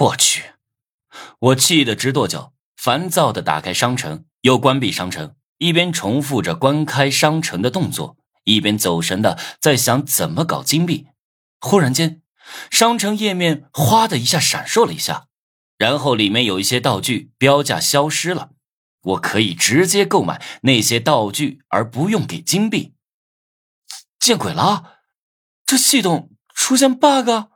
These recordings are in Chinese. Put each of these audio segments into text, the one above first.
我去！我气得直跺脚，烦躁的打开商城，又关闭商城，一边重复着关开商城的动作，一边走神的在想怎么搞金币。忽然间，商城页面哗的一下闪烁了一下，然后里面有一些道具标价消失了，我可以直接购买那些道具而不用给金币。见鬼了！这系统出现 bug。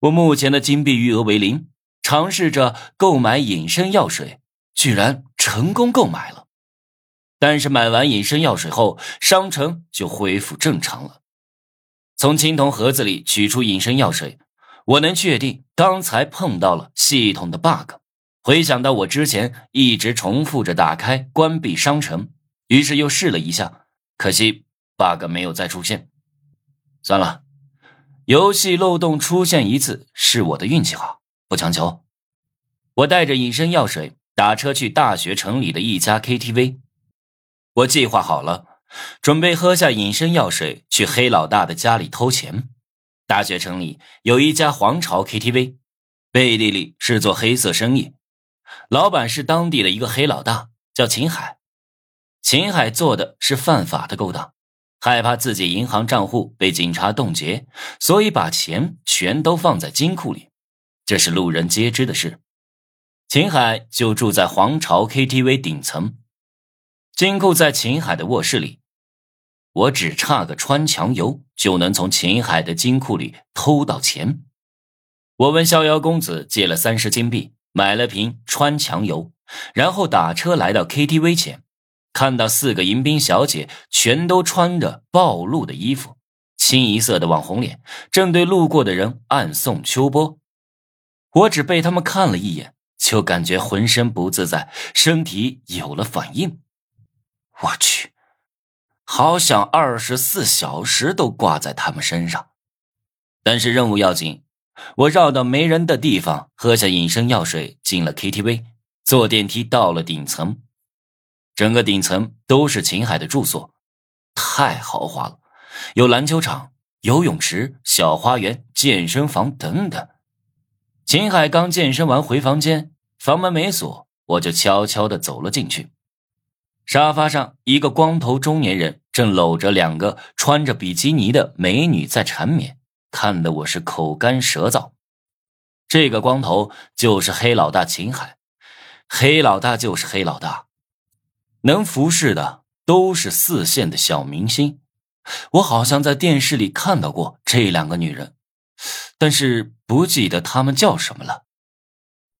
我目前的金币余额为零，尝试着购买隐身药水，居然成功购买了。但是买完隐身药水后，商城就恢复正常了。从青铜盒子里取出隐身药水，我能确定刚才碰到了系统的 bug。回想到我之前一直重复着打开、关闭商城，于是又试了一下，可惜 bug 没有再出现。算了。游戏漏洞出现一次是我的运气好，不强求。我带着隐身药水打车去大学城里的一家 KTV。我计划好了，准备喝下隐身药水去黑老大的家里偷钱。大学城里有一家皇朝 KTV，背地里是做黑色生意，老板是当地的一个黑老大，叫秦海。秦海做的是犯法的勾当。害怕自己银行账户被警察冻结，所以把钱全都放在金库里，这是路人皆知的事。秦海就住在皇朝 KTV 顶层，金库在秦海的卧室里。我只差个穿墙油，就能从秦海的金库里偷到钱。我问逍遥公子借了三十金币，买了瓶穿墙油，然后打车来到 KTV 前。看到四个迎宾小姐全都穿着暴露的衣服，清一色的网红脸，正对路过的人暗送秋波。我只被他们看了一眼，就感觉浑身不自在，身体有了反应。我去，好想二十四小时都挂在他们身上。但是任务要紧，我绕到没人的地方，喝下隐身药水，进了 KTV，坐电梯到了顶层。整个顶层都是秦海的住所，太豪华了，有篮球场、游泳池、小花园、健身房等等。秦海刚健身完回房间，房门没锁，我就悄悄的走了进去。沙发上，一个光头中年人正搂着两个穿着比基尼的美女在缠绵，看得我是口干舌燥。这个光头就是黑老大秦海，黑老大就是黑老大。能服侍的都是四线的小明星，我好像在电视里看到过这两个女人，但是不记得她们叫什么了。